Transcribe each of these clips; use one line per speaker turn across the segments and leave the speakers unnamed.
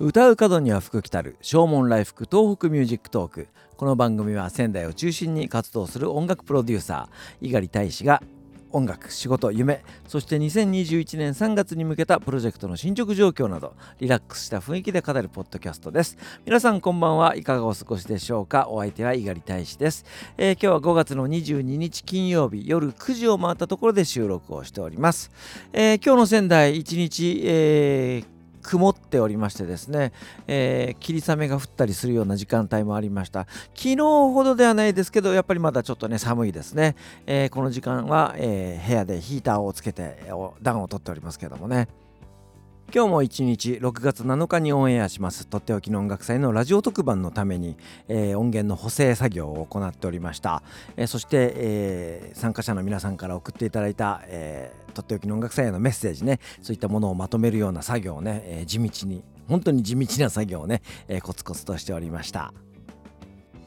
唱う門には福来たる。唱門来福 TOHOKU MUSIC TALK。この番組は仙台を中心に活動する音楽プロデューサー。猪狩大使が音楽仕事夢。そして2021年3月に向けたプロジェクトの進捗状況などリラックスした雰囲気で語るポッドキャストです。皆さんこんばんはいかがお過ごしでしょうか？お相手は猪狩大使です、えー、今日は5月の22日金曜日夜9時を回ったところで収録をしております、えー、今日の仙台1日、えー曇っておりましてですね、えー、霧雨が降ったりするような時間帯もありました。昨日ほどではないですけどやっぱりまだちょっとね寒いですね、えー、この時間は、えー、部屋でヒーターをつけて暖を取っておりますけどもね。今日も一日6月7日にオンエアします。とっておきの音楽祭のラジオ特番のために、えー、音源の補正作業を行っておりました、えー、そして、えー、参加者の皆さんから送っていただいた、えー、とっておきの音楽祭へのメッセージね。そういったものをまとめるような作業をね、えー、地道に本当に地道な作業をね、えー、コツコツとしておりました。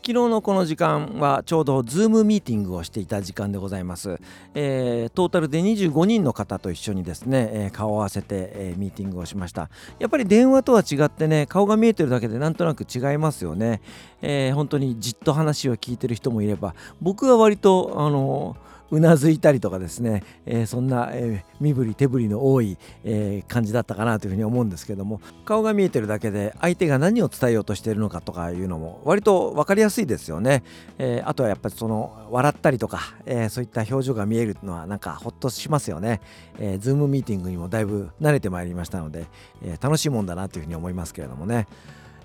昨日のこの時間はちょうどズームミーティングをしていた時間でございます、えー、トータルで25人の方と一緒にですね、えー、顔を合わせて、えー、ミーティングをしました。やっぱり電話とは違ってね顔が見えてるだけでなんとなく違いますよね、えー、本当にじっと話を聞いてる人もいれば僕は割とあのーうなずいたりとかですね、えー、そんな、えー、身振り手振りの多い、えー、感じだったかなというふうに思うんですけども顔が見えてるだけで相手が何を伝えようとしているのかとかいうのも割と分かりやすいですよね、えあとはやっぱりその笑ったりとか、えそういった表情が見えるのはなんかほっとしますよね、えー、ズームミーティングにもだいぶ慣れてまいりましたので、え楽しいもんだなというふうに思いますけれどもね。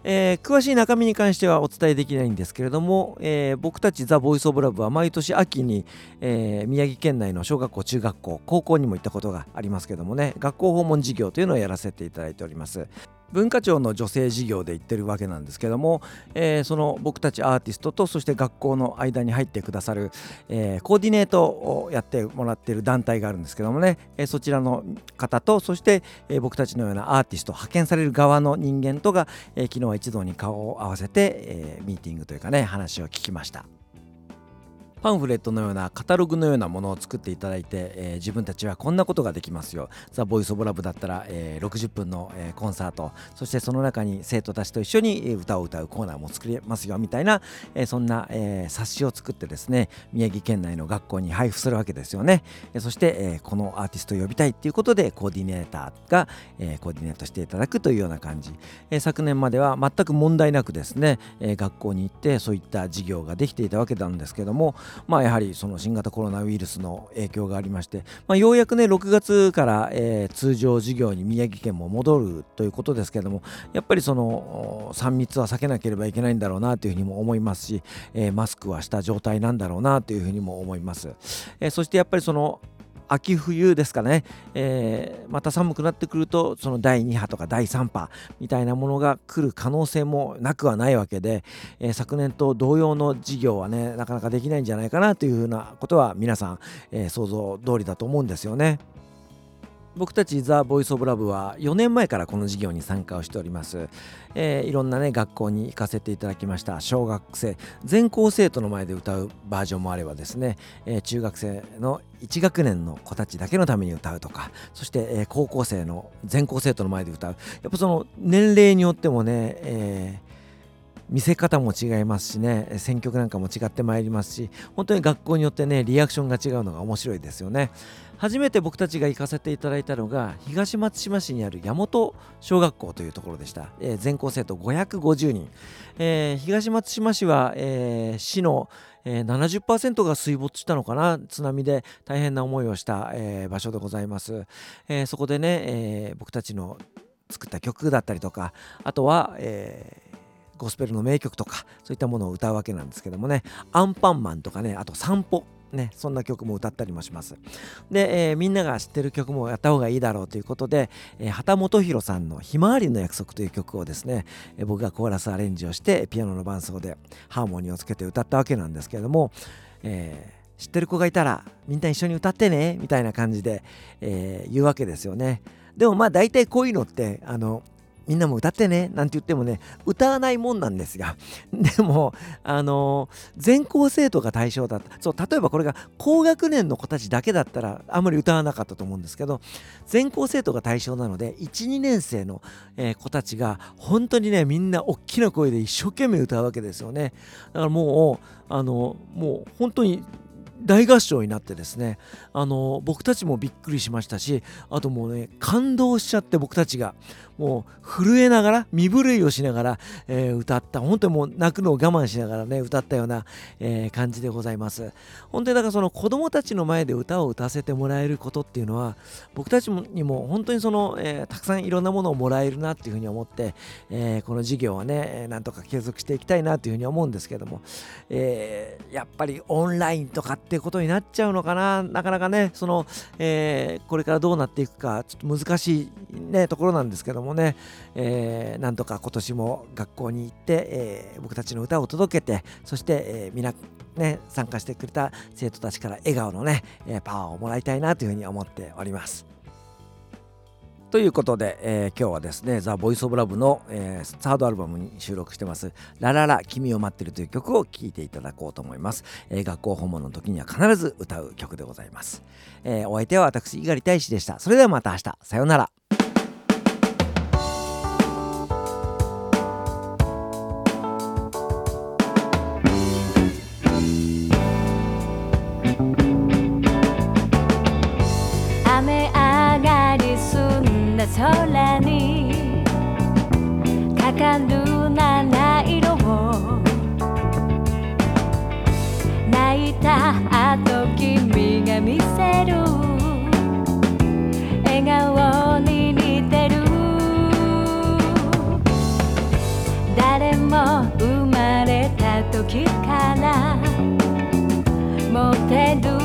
えー、詳しい中身に関してはお伝えできないんですけれども、えー、僕たちザ・ボイス・オブ・ラブは毎年秋に、えー、宮城県内の小学校中学校高校にも行ったことがありますけどもね学校訪問事業というのをやらせていただいております。文化庁の女性事業で言ってるわけなんですけども、えー、その僕たちアーティストとそして学校の間に入ってくださる、えー、コーディネートをやってもらってる団体があるんですけどもね、えー、そちらの方とそして、え僕たちのようなアーティスト派遣される側の人間とが、え昨日は一堂に顔を合わせて、えミーティングというかね話を聞きました。パンフレットのようなカタログのようなものを作っていただいて、えー、自分たちはこんなことができますよ。ザ・ボイス・オブ・ラブだったら、えー、60分の、えー、コンサートそしてその中に生徒たちと一緒に歌を歌うコーナーも作れますよみたいな、えー、そんな、えー、冊子を作ってですね宮城県内の学校に配布するわけですよね、えー、そして、えー、このアーティストを呼びたいっていうことでコーディネーターが、えー、コーディネートしていただくというような感じ、えー、昨年までは全く問題なくですね、えー、学校に行ってそういった授業ができていたわけなんですけどもまあやはりその新型コロナウイルスの影響がありまして、まあ、ようやくね6月から、えー、通常事業に宮城県も戻るということですけれどもやっぱりその3密は避けなければいけないんだろうなというふうにも思いますし、えー、マスクはした状態なんだろうなというふうにも思います、えー、そしてやっぱりその秋冬ですかね、えー、また寒くなってくるとその第2波とか第3波みたいなものが来る可能性もなくはないわけで、えー、昨年と同様の事業はねなかなかできないんじゃないかなというふうなことは皆さん、えー、想像通りだと思うんですよね。僕たちザ・ボイス・オブ・ラブは4年前からこの事業に参加をしております、えー、いろんなね学校に行かせていただきました。小学生。全校生徒の前で歌うバージョンもあればですね、えー、中学生の1学年の子たちだけのために歌うとか。そして、え、高校生の全校生徒の前で歌う。やっぱその年齢によってもね、えー見せ方も違いますしね選曲なんかも違ってまいりますし本当に学校によってねリアクションが違うのが面白いですよね。初めて僕たちが行かせていただいたのが東松島市にある大和小学校というところでした、えー、全校生徒550人、えー、東松島市は、えー、市のえー、70%が水没したのかな？津波で大変な思いをした、えー、場所でございます、えー、そこでね、え僕たちの作った曲だったりとかあとは、えゴスペルの名曲とかそういったものを歌うわけなんですけどもねアンパンマンとかねあと散歩ね、そんな曲も歌ったりもします。で、えー、みんなが知ってる曲もやった方がいいだろうということで、えー、畑本博さんの「ひまわりの約束」という曲をですね、えー、僕がコーラスアレンジをしてピアノの伴奏でハーモニーをつけて歌ったわけなんですけれども、えー、知ってる子がいたらみんな一緒に歌ってねみたいな感じで、えー、言うわけですよね。でもまあ大体こういうのってあの
みんなも歌ってねなんて言ってもね歌わないもんなんですが でもあの全校生徒が対象だった。そう例えばこれが高学年の子たちだけだったらあんまり歌わなかったと思うんですけど全校生徒が対象なので12年生の、えー、子たちが本当にねみんな大きな声で一生懸命歌うわけですよね。だからもうあのもう本当に大合唱になってですねあの僕たちもびっくりしましたしあともうね感動しちゃって僕たちが。もう震えながら身震いをしながら、えー、歌った。本当にもう泣くのを我慢しながらね歌ったような、えー、感じでございます。本当にだからその子供たちの前で歌を歌わせてもらえることっていうのは僕たちにも本当にその、えー、たくさんいろんなものをもらえるなっていうふうに思って、えこの授業はねなんとか継続していきたいなというふうに思うんですけども、えやっぱりオンラインとかってことになっちゃうのかな。なかなかねその、えこれからどうなっていくかちょっと難しいねところなんですけどももね、えー、なんとか今年も学校に行って、えー、僕たちの歌を届けてそして、えー、皆ね参加してくれた生徒たちから笑顔のね、えパワーをもらいたいなというふうに思っております。ということで、えー、今日はですね、ザ・ボイス・オブ・ラブの、えー、サードアルバムに収録してます、ラララ、君を待ってるという曲を聴いていただこうと思います。えー、学校訪問の時には必ず歌う曲でございます。えお相手は私、猪狩大使でした。それではまた明日、さようなら。あと君が見せる。笑顔に似てる。誰も生まれた時からモテる。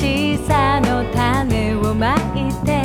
しさの種をまいて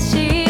しい。